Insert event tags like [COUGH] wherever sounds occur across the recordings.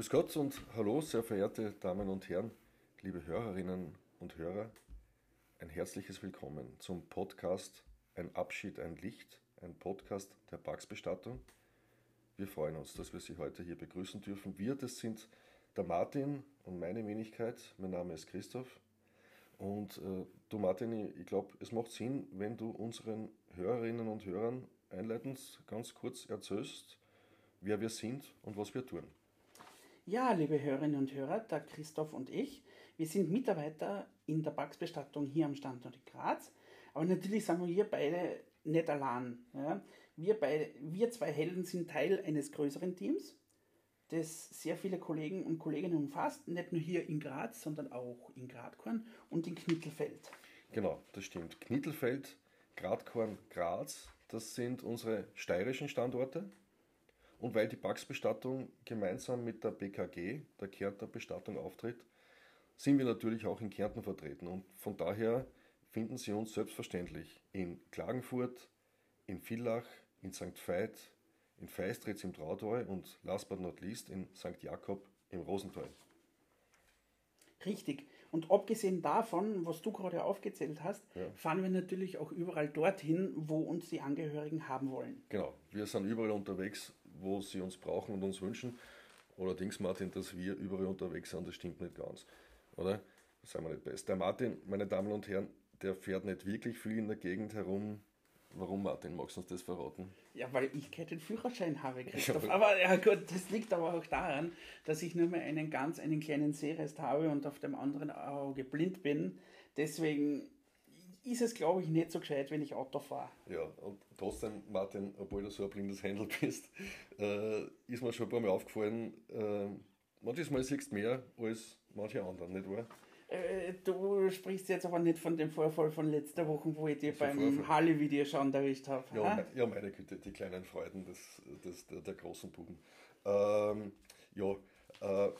Grüß Gott und hallo, sehr verehrte Damen und Herren, liebe Hörerinnen und Hörer. Ein herzliches Willkommen zum Podcast Ein Abschied, ein Licht, ein Podcast der Pax-Bestattung. Wir freuen uns, dass wir Sie heute hier begrüßen dürfen. Wir, das sind der Martin und meine Wenigkeit. Mein Name ist Christoph. Und äh, du Martin, ich glaube, es macht Sinn, wenn du unseren Hörerinnen und Hörern einleitend ganz kurz erzählst, wer wir sind und was wir tun. Ja, liebe Hörerinnen und Hörer, der Christoph und ich, wir sind Mitarbeiter in der Pax-Bestattung hier am Standort in Graz. Aber natürlich sind wir beide nicht allein. Ja. Wir, beide, wir zwei Helden sind Teil eines größeren Teams, das sehr viele Kollegen und Kolleginnen umfasst, nicht nur hier in Graz, sondern auch in Gradkorn und in Knittelfeld. Genau, das stimmt. Knittelfeld, Gradkorn, Graz, das sind unsere steirischen Standorte. Und weil die Pax-Bestattung gemeinsam mit der BKG, der Kärntner Bestattung, auftritt, sind wir natürlich auch in Kärnten vertreten. Und von daher finden Sie uns selbstverständlich in Klagenfurt, in Villach, in St. Veit, in Feistritz im Trautau und last but not least in St. Jakob im Rosenthal. Richtig. Und abgesehen davon, was du gerade aufgezählt hast, ja. fahren wir natürlich auch überall dorthin, wo uns die Angehörigen haben wollen. Genau. Wir sind überall unterwegs, wo sie uns brauchen und uns wünschen. Allerdings, Martin, dass wir überall unterwegs sind, das stimmt nicht ganz. Oder? Das sind wir nicht best. Der Martin, meine Damen und Herren, der fährt nicht wirklich viel in der Gegend herum. Warum, Martin? Magst du uns das verraten? Ja, weil ich keinen Führerschein habe, Christoph. Ja, aber ja gut, das liegt aber auch daran, dass ich nur mehr einen ganz, einen kleinen Sehrest habe und auf dem anderen Auge blind bin. Deswegen ist es, glaube ich, nicht so gescheit, wenn ich Auto fahre. Ja, und trotzdem, Martin, obwohl du so ein blindes Händel [LAUGHS] bist, äh, ist mir schon ein paar Mal aufgefallen, äh, manches Mal siehst du mehr als manche anderen, nicht wahr? Äh, du sprichst jetzt aber nicht von dem Vorfall von letzter Woche, wo ich dir beim Halle-Video schon erwischt habe. Ja, ja, meine Güte, die kleinen Freuden des, des, der, der großen Buben. Ähm, ja, äh,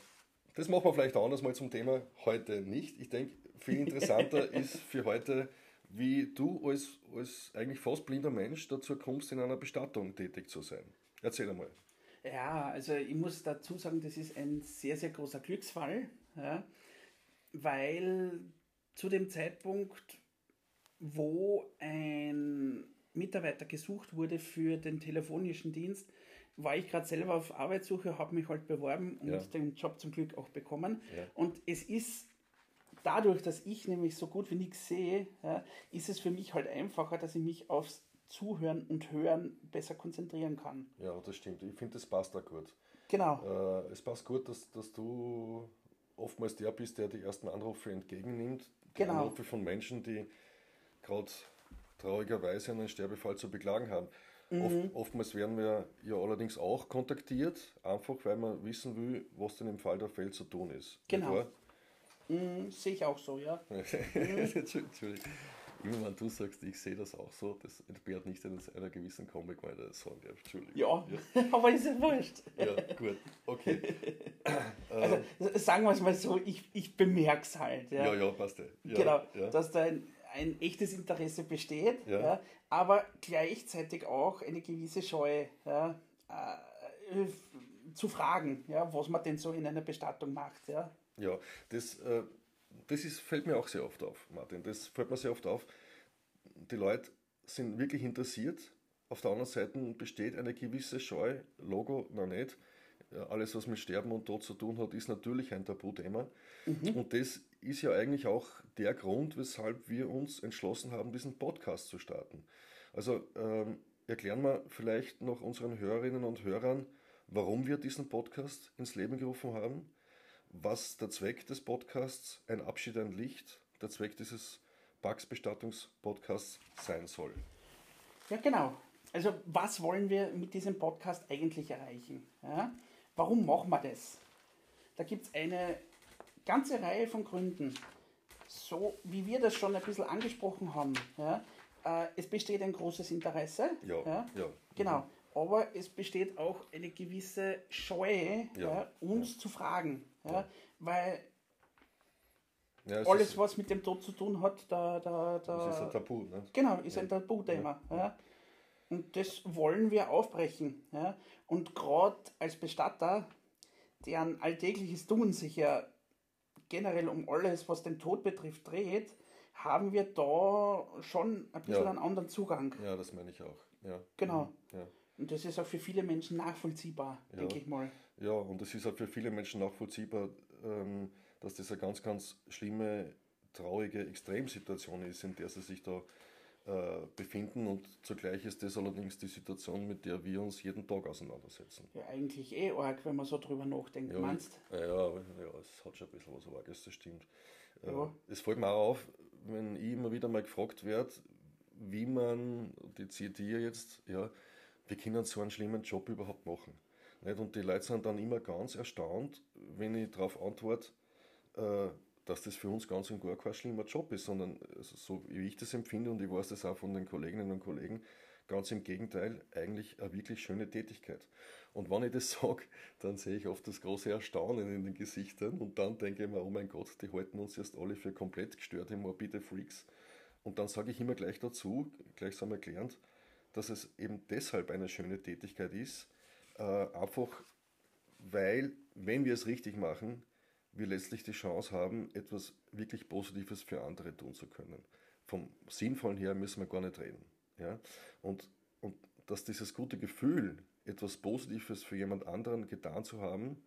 das machen wir vielleicht anders mal zum Thema heute nicht. Ich denke, viel interessanter [LAUGHS] ist für heute, wie du als, als eigentlich fast blinder Mensch dazu kommst, in einer Bestattung tätig zu sein. Erzähl einmal. Ja, also ich muss dazu sagen, das ist ein sehr, sehr großer Glücksfall. Ja weil zu dem Zeitpunkt, wo ein Mitarbeiter gesucht wurde für den telefonischen Dienst, war ich gerade selber auf Arbeitssuche, habe mich halt beworben und ja. den Job zum Glück auch bekommen. Ja. Und es ist dadurch, dass ich nämlich so gut wie nichts sehe, ja, ist es für mich halt einfacher, dass ich mich aufs Zuhören und Hören besser konzentrieren kann. Ja, das stimmt. Ich finde, das passt da gut. Genau. Äh, es passt gut, dass, dass du oftmals der bist, der die ersten Anrufe entgegennimmt. Die genau. Anrufe von Menschen, die gerade traurigerweise einen Sterbefall zu beklagen haben. Mhm. Oft, oftmals werden wir ja allerdings auch kontaktiert, einfach weil man wissen will, was denn im Fall der Fälle zu tun ist. Genau. Mhm, sehe ich auch so, ja. [LAUGHS] Entschuldigung. Immer wenn du sagst, ich sehe das auch so, das entbehrt nicht einer gewissen Comic, weil das sagen darf. Entschuldigung. Ja, ja. [LAUGHS] aber ist ja wurscht. Ja, gut, okay. [LAUGHS] also, sagen wir es mal so, ich, ich bemerke es halt. Ja, ja, ja passt ja. Genau, ja. dass da ein, ein echtes Interesse besteht, ja. ja. aber gleichzeitig auch eine gewisse Scheu ja, äh, zu fragen, ja, was man denn so in einer Bestattung macht. Ja, ja das. Äh, das ist, fällt mir auch sehr oft auf, Martin. Das fällt mir sehr oft auf. Die Leute sind wirklich interessiert. Auf der anderen Seite besteht eine gewisse Scheu, Logo noch nicht. Alles, was mit Sterben und Tod zu tun hat, ist natürlich ein Tabuthema. Mhm. Und das ist ja eigentlich auch der Grund, weshalb wir uns entschlossen haben, diesen Podcast zu starten. Also ähm, erklären wir vielleicht noch unseren Hörerinnen und Hörern, warum wir diesen Podcast ins Leben gerufen haben was der Zweck des Podcasts Ein Abschied, ein Licht, der Zweck dieses Pax-Bestattungspodcasts sein soll. Ja, genau. Also was wollen wir mit diesem Podcast eigentlich erreichen? Ja? Warum machen wir das? Da gibt es eine ganze Reihe von Gründen. So wie wir das schon ein bisschen angesprochen haben, ja? Äh, es besteht ein großes Interesse. Ja, ja. ja. Genau. Mhm aber es besteht auch eine gewisse Scheu, ja. Ja, uns ja. zu fragen. Weil alles, was mit dem Tod zu tun hat, da, da, da das ist ein Tabu. Ne? Genau, ist ein Tabuthema. Und das wollen wir aufbrechen. Und gerade als Bestatter deren alltägliches Tun sich ja generell um alles, was den Tod betrifft, dreht, haben wir da schon ein bisschen Ja. einen anderen Zugang. Ja, das meine ich auch. Ja. Genau. Mhm. Ja. Und das ist auch für viele Menschen nachvollziehbar, Ja. denke ich mal. Ja, und es ist auch für viele Menschen nachvollziehbar, ähm, dass das eine ganz, ganz schlimme, traurige Extremsituation ist, in der sie sich da äh, befinden. Und zugleich ist das allerdings die Situation, mit der wir uns jeden Tag auseinandersetzen. Ja, eigentlich eh arg, wenn man so drüber nachdenkt. Ja, Meinst Ja, ja, es hat schon ein bisschen was Arges, das stimmt. Äh, Ja. Es fällt mir auch auf, wenn ich immer wieder mal gefragt werde, wie man, die zieht hier jetzt, ja, wie können so einen schlimmen Job überhaupt machen? Nicht? Und die Leute sind dann immer ganz erstaunt, wenn ich darauf antworte, äh, dass das für uns ganz und gar kein schlimmer Job ist, sondern also so wie ich das empfinde und ich weiß das auch von den Kolleginnen und Kollegen, ganz im Gegenteil, eigentlich eine wirklich schöne Tätigkeit. Und wenn ich das [LAUGHS] sage, dann sehe ich oft das große Erstaunen in den Gesichtern und dann denke ich mir, oh mein Gott, die halten uns jetzt alle für komplett gestörte, morbide Freaks. Und dann sage ich immer gleich dazu, gleichsam erklärend, dass es eben deshalb eine schöne Tätigkeit ist, äh, einfach weil, wenn wir es richtig machen, wir letztlich die Chance haben, etwas wirklich Positives für andere tun zu können. Vom Sinnvollen her müssen wir gar nicht reden. Ja? Und, und dass dieses gute Gefühl, etwas Positives für jemand anderen getan zu haben,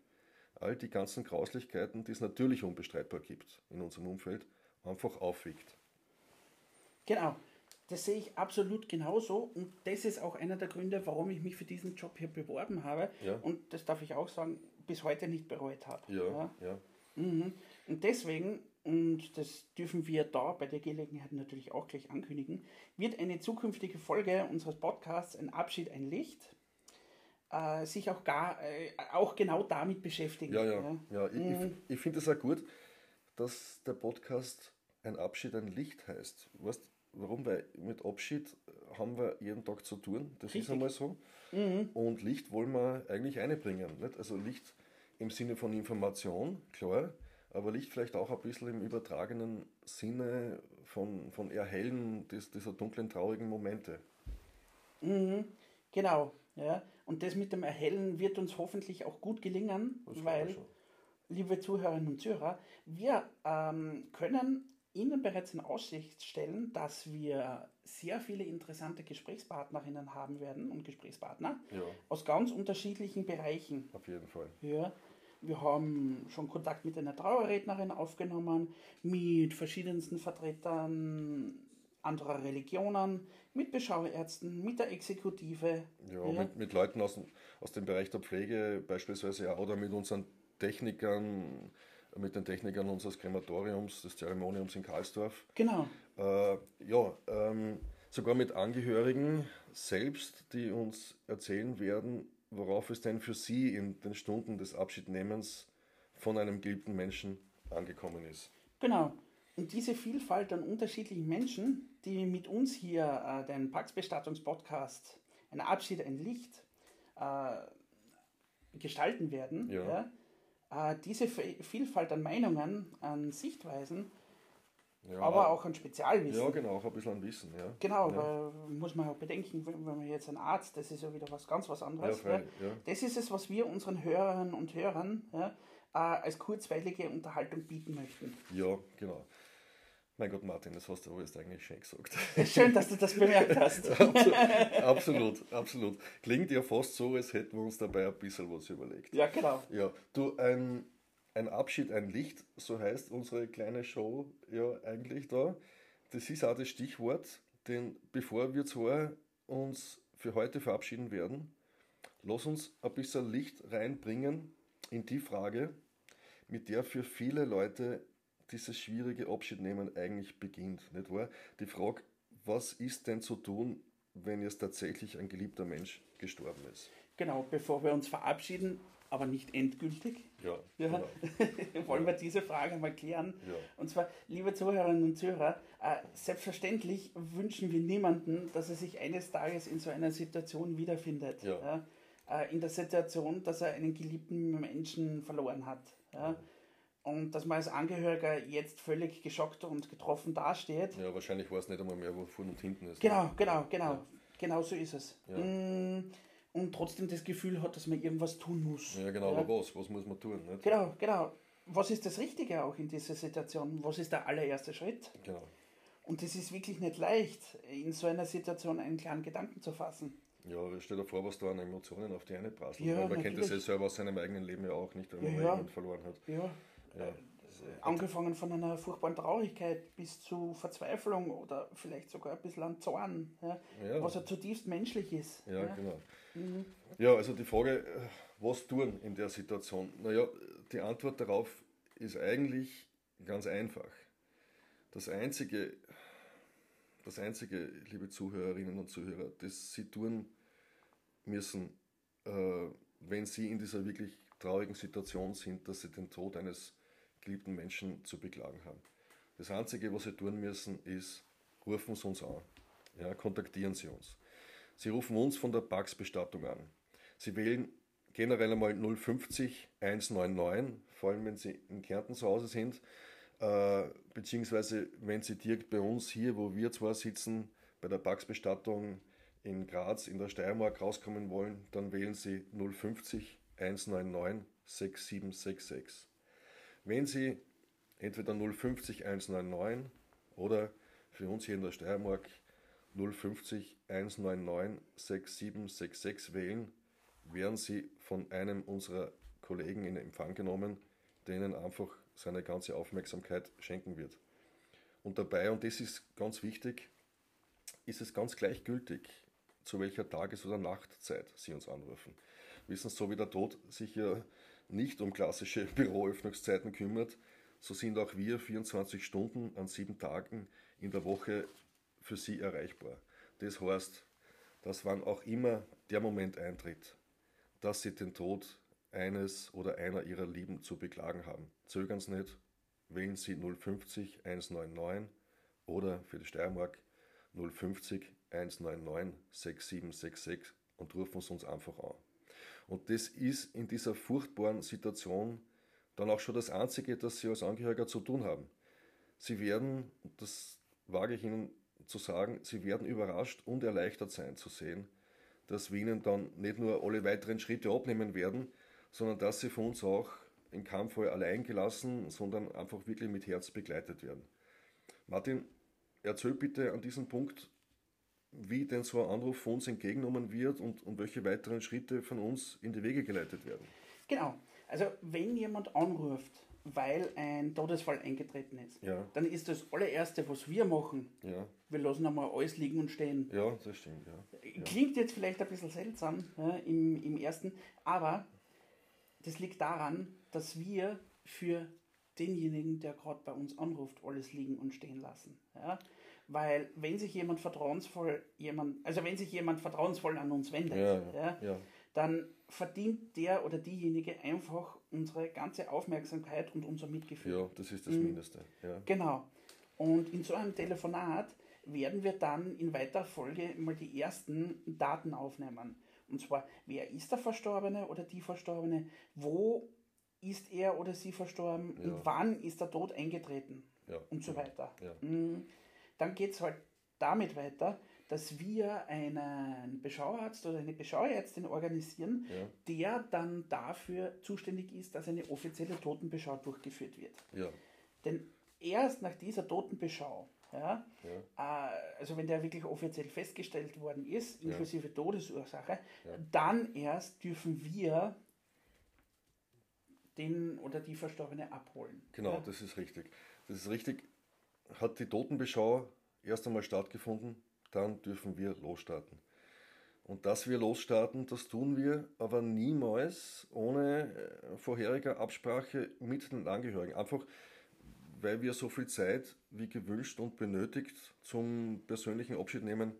all die ganzen Grauslichkeiten, die es natürlich unbestreitbar gibt in unserem Umfeld, einfach aufwiegt. Genau, das sehe ich absolut genauso und das ist auch einer der Gründe, warum ich mich für diesen Job hier beworben habe Ja. und das darf ich auch sagen, bis heute nicht bereut habe. Ja, ja. Mhm. Und deswegen, und das dürfen wir da bei der Gelegenheit natürlich auch gleich ankündigen, wird eine zukünftige Folge unseres Podcasts Ein Abschied, ein Licht äh, sich auch, gar, äh, auch genau damit beschäftigen. Ja, ja, ja. Ich, Mhm. ich, ich finde es auch gut, dass der Podcast ein Abschied, ein Licht heißt. Weißt warum? Weil mit Abschied haben wir jeden Tag zu tun. Das ist Richtig. einmal so. Und Licht wollen wir eigentlich einbringen. Nicht? Also Licht im Sinne von Information, klar, aber Licht vielleicht auch ein bisschen im übertragenen Sinne von, von Erhellen des, dieser dunklen, traurigen Momente. Mhm, genau. Ja. Und das mit dem Erhellen wird uns hoffentlich auch gut gelingen, Das weil, liebe Zuhörerinnen und Zuhörer, wir ähm, können Ihnen bereits in Aussicht stellen, dass wir sehr viele interessante Gesprächspartnerinnen haben werden und Gesprächspartner Ja, aus ganz unterschiedlichen Bereichen. auf jeden Fall. Ja, wir haben schon Kontakt mit einer Trauerrednerin aufgenommen, mit verschiedensten Vertretern anderer Religionen, mit Beschauärzten, mit der Exekutive. Ja, Mit, mit Leuten aus, dem- aus dem Bereich der Pflege beispielsweise auch oder mit unseren Technikern, mit den Technikern unseres Krematoriums, des Zeremoniums in Karlsdorf. Genau. Äh, ja, ähm, sogar mit Angehörigen selbst, die uns erzählen werden, worauf es denn für sie in den Stunden des Abschiednehmens von einem geliebten Menschen angekommen ist. Genau. Und diese Vielfalt an unterschiedlichen Menschen, die mit uns hier äh, den Pax-Bestattungs-Podcast Ein Abschied, ein Licht äh, gestalten werden, Ja. ja. Äh, diese Vielfalt an Meinungen, an Sichtweisen, Ja, aber auch an Spezialwissen. Ja, genau, auch ein bisschen an Wissen. Ja. Genau, ja. weil muss man auch bedenken, wenn man jetzt ein Arzt, das ist ja wieder was ganz was anderes. Ja, freilich, ja. Das ist es, was wir unseren Hörerinnen und Hörern äh, als kurzweilige Unterhaltung bieten möchten. ja, genau. Mein Gott, Martin, das hast du aber jetzt eigentlich schön gesagt. Schön, dass du das bemerkt hast. [LAUGHS] absolut, absolut. Klingt ja fast so, als hätten wir uns dabei ein bisschen was überlegt. Ja, genau. Ja, du, ein, ein Abschied, ein Licht, so heißt unsere kleine Show ja eigentlich da. Das ist auch das Stichwort, denn bevor wir zwar uns für heute verabschieden werden, lass uns ein bisschen Licht reinbringen in die Frage, mit der für viele Leute dieses schwierige Abschiednehmen eigentlich beginnt, nicht wahr? Die Frage, was ist denn zu tun, wenn jetzt tatsächlich ein geliebter Mensch gestorben ist? Genau, bevor wir uns verabschieden, aber nicht endgültig, Ja, ja, genau. [LAUGHS] wollen wir diese Frage mal klären. Ja. Und zwar, liebe Zuhörerinnen und Zuhörer, äh, selbstverständlich wünschen wir niemanden, dass er sich eines Tages in so einer Situation wiederfindet. Ja. Äh, in der Situation, dass er einen geliebten Menschen verloren hat. Ja? Und dass man als Angehöriger jetzt völlig geschockt und getroffen dasteht. Ja, wahrscheinlich weiß nicht einmal mehr, wo vorne und hinten ist. Genau, genau, genau. Genau so ist es. Ja. Mm, und trotzdem das Gefühl hat, dass man irgendwas tun muss. Ja, genau, aber was? Was muss man tun? Nicht? Genau, genau. Was ist das Richtige auch in dieser Situation? Was ist der allererste Schritt? Genau. Und es ist wirklich nicht leicht, in so einer Situation einen klaren Gedanken zu fassen. Ja, stell dir vor, was da an Emotionen auf die eine prasseln. Ja, man kennt das ja selber aus seinem eigenen Leben ja auch nicht, wenn man Ja, ja. jemanden verloren hat. Ja. Ja. Angefangen von einer furchtbaren Traurigkeit bis zu Verzweiflung oder vielleicht sogar ein bisschen an Zorn, ja, Ja. was ja zutiefst menschlich ist. Ja, ja. genau. Mhm. Ja, also die Frage, äh, was tun in der Situation? Naja, die Antwort darauf ist eigentlich ganz einfach. Das Einzige, das Einzige, liebe Zuhörerinnen und Zuhörer, das Sie tun müssen, äh, wenn Sie in dieser wirklich traurigen Situation sind, dass Sie den Tod eines geliebten Menschen zu beklagen haben. Das Einzige, was Sie tun müssen, ist, rufen Sie uns an. Ja, kontaktieren Sie uns. Sie rufen uns von der Pax-Bestattung an. Sie wählen generell einmal 050 199, vor allem wenn Sie in Kärnten zu Hause sind, äh, beziehungsweise wenn Sie direkt bei uns hier, wo wir zwar sitzen, bei der Pax-Bestattung in Graz in der Steiermark rauskommen wollen, dann wählen Sie 050 199 6766. Wenn Sie entweder 050 199 oder für uns hier in der Steiermark 050 199 6766 wählen, werden Sie von einem unserer Kollegen in Empfang genommen, der Ihnen einfach seine ganze Aufmerksamkeit schenken wird. Und dabei, und das ist ganz wichtig, ist es ganz gleichgültig, zu welcher Tages- oder Nachtzeit Sie uns anrufen. Wissen Sie, so wie der Tod sich ja nicht um klassische [LAUGHS] Büroöffnungszeiten kümmert, so sind auch wir 24 Stunden an sieben Tagen in der Woche für Sie erreichbar. Das heißt, dass wann auch immer der Moment eintritt, dass Sie den Tod eines oder einer Ihrer Lieben zu beklagen haben, zögern Sie nicht, wählen Sie 050 199 oder für die Steiermark 050 199 6766 und rufen Sie uns einfach an. Und das ist in dieser furchtbaren Situation dann auch schon das Einzige, das Sie als Angehöriger zu tun haben. Sie werden, das wage ich Ihnen zu sagen, Sie werden überrascht und erleichtert sein zu sehen, dass wir Ihnen dann nicht nur alle weiteren Schritte abnehmen werden, sondern dass Sie von uns auch im Kampffall allein gelassen, sondern einfach wirklich mit Herz begleitet werden. Martin, erzähl bitte an diesem Punkt, wie denn so ein Anruf von uns entgegengenommen wird und, und welche weiteren Schritte von uns in die Wege geleitet werden. Genau. Also wenn jemand anruft, weil ein Todesfall eingetreten ist, Ja. dann ist das allererste, was wir machen, Ja, wir lassen einmal alles liegen und stehen. ja, das stimmt, ja. Klingt jetzt vielleicht ein bisschen seltsam im, im ersten, aber das liegt daran, dass wir für denjenigen, der gerade bei uns anruft, alles liegen und stehen lassen. Ja? Weil wenn sich jemand vertrauensvoll jemand, also wenn sich jemand vertrauensvoll an uns wendet, Ja, ja, dann verdient der oder diejenige einfach unsere ganze Aufmerksamkeit und unser Mitgefühl. Ja, das ist das Mhm. Mindeste. Ja. Genau. Und in so einem Telefonat werden wir dann in weiterer Folge mal die ersten Daten aufnehmen. Und zwar, wer ist der Verstorbene oder die Verstorbene? Wo ist er oder sie verstorben? Ja. Und wann ist der Tod eingetreten? Ja. Und so weiter. Ja. Mm, Dann geht es halt damit weiter, dass wir einen Beschauarzt oder eine Beschauärztin organisieren, Ja. der dann dafür zuständig ist, dass eine offizielle Totenbeschau durchgeführt wird. Ja. Denn erst nach dieser Totenbeschau, ja, Ja. äh, also wenn der wirklich offiziell festgestellt worden ist, inklusive Todesursache, dann erst dürfen wir den oder die Verstorbene abholen. Genau, das ist richtig. Das ist richtig. Hat die Totenbeschau erst einmal stattgefunden, dann dürfen wir losstarten. Und dass wir losstarten, das tun wir aber niemals ohne äh, vorherige Absprache mit den Angehörigen. Einfach weil wir so viel Zeit wie gewünscht und benötigt zum persönlichen Abschied nehmen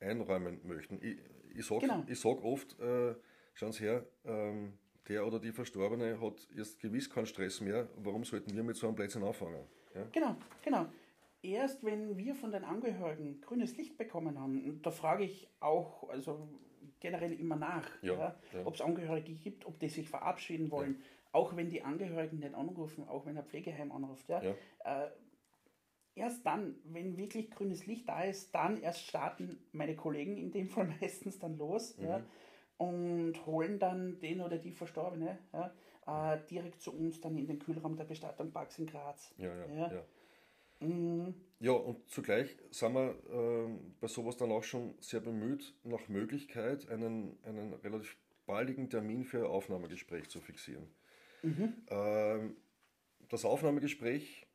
einräumen möchten. Ich, ich sage Genau. sag oft, äh, schauen Sie her, ähm, der oder die Verstorbene hat jetzt gewiss keinen Stress mehr. Warum sollten wir mit so einem Blödsinn anfangen? Ja? Genau, genau. Erst wenn wir von den Angehörigen grünes Licht bekommen haben, da frage ich auch, also generell immer nach, Ja, ja, ob es Angehörige gibt, ob die sich verabschieden wollen, auch wenn die Angehörigen nicht anrufen, auch wenn ein Pflegeheim anruft. Ja. Äh, erst dann, wenn wirklich grünes Licht da ist, dann erst starten meine Kollegen in dem Fall [LAUGHS] meistens dann los. Ja. und holen dann den oder die Verstorbene ja, äh, direkt zu uns dann in den Kühlraum der Bestattung Parks in Graz. Ja, ja, Ja. ja. Mhm. Ja, und zugleich sind wir ähm, bei sowas dann auch schon sehr bemüht, nach Möglichkeit einen, einen relativ baldigen Termin für ein Aufnahmegespräch zu fixieren. Ähm, das Aufnahmegespräch,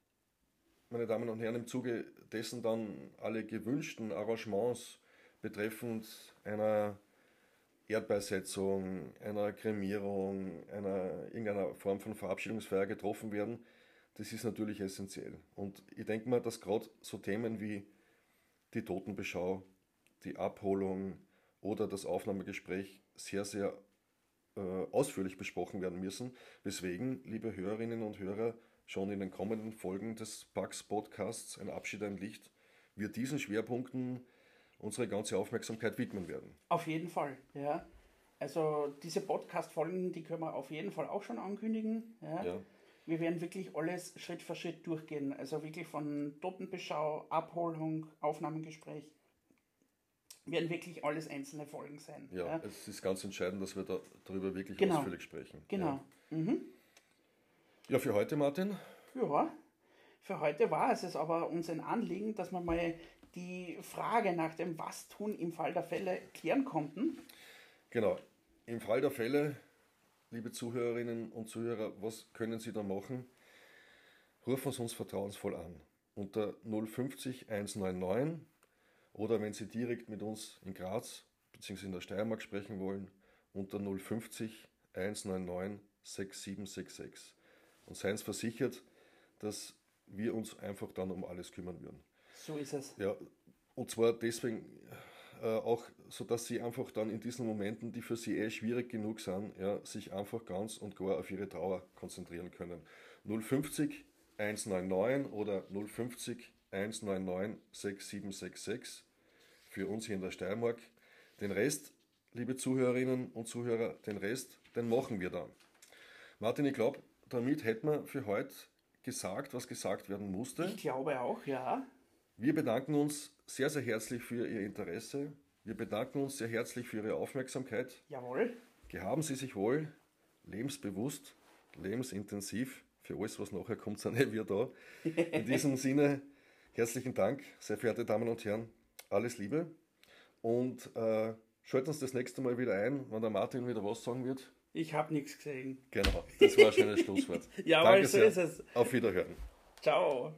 meine Damen und Herren, im Zuge dessen dann alle gewünschten Arrangements betreffend einer Erdbeisetzung, einer Kremierung, einer irgendeiner Form von Verabschiedungsfeier getroffen werden, das ist natürlich essentiell. Und ich denke mal, dass gerade so Themen wie die Totenbeschau, die Abholung oder das Aufnahmegespräch sehr, sehr äh, ausführlich besprochen werden müssen, weswegen, liebe Hörerinnen und Hörer, schon in den kommenden Folgen des Pax Podcasts Ein Abschied, ein Licht, wir diesen Schwerpunkten unsere ganze Aufmerksamkeit widmen werden. Auf jeden Fall, ja. Also diese Podcast-Folgen, die können wir auf jeden Fall auch schon ankündigen. Ja. Ja. Wir werden wirklich alles Schritt für Schritt durchgehen. Also wirklich von Totenbeschau, Abholung, Aufnahmegespräch. Werden wirklich alles einzelne Folgen sein. Ja, es ist ganz entscheidend, dass wir da, darüber wirklich Genau. ausführlich sprechen. Genau. Mhm. Ja. ja, für heute, Martin, Ja, für heute war es es aber uns ein Anliegen, dass wir mal die Frage nach dem Was tun im Fall der Fälle klären konnten. Genau. Im Fall der Fälle, liebe Zuhörerinnen und Zuhörer, was können Sie da machen? Rufen Sie uns vertrauensvoll an unter 050 199 oder wenn Sie direkt mit uns in Graz bzw. in der Steiermark sprechen wollen, unter 050 199 6766. Und seien Sie versichert, dass wir uns einfach dann um alles kümmern würden. So ist es. Ja, und zwar deswegen äh, auch, so dass sie einfach dann in diesen Momenten, die für sie eh schwierig genug sind, ja, sich einfach ganz und gar auf ihre Trauer konzentrieren können. 050 199 oder 050 199 6766 für uns hier in der Steiermark. Den Rest, liebe Zuhörerinnen und Zuhörer, den Rest, den machen wir dann. Martin, ich glaube, damit hätten wir für heute gesagt, was gesagt werden musste. Ich glaube auch, ja. Wir bedanken uns sehr, sehr herzlich für Ihr Interesse. Wir bedanken uns sehr herzlich für Ihre Aufmerksamkeit. Jawohl. Gehaben Sie sich wohl, lebensbewusst, lebensintensiv. Für alles, was nachher kommt, sind eh wir da. In diesem [LAUGHS] Sinne, herzlichen Dank, sehr verehrte Damen und Herren. Alles Liebe. Und äh, schalten uns das nächste Mal wieder ein, wenn der Martin wieder was sagen wird. Ich habe nichts gesehen. Genau, das war ein schönes Schlusswort. [LAUGHS] Jawohl, Danke so sehr. ist es. Auf Wiederhören. Ciao.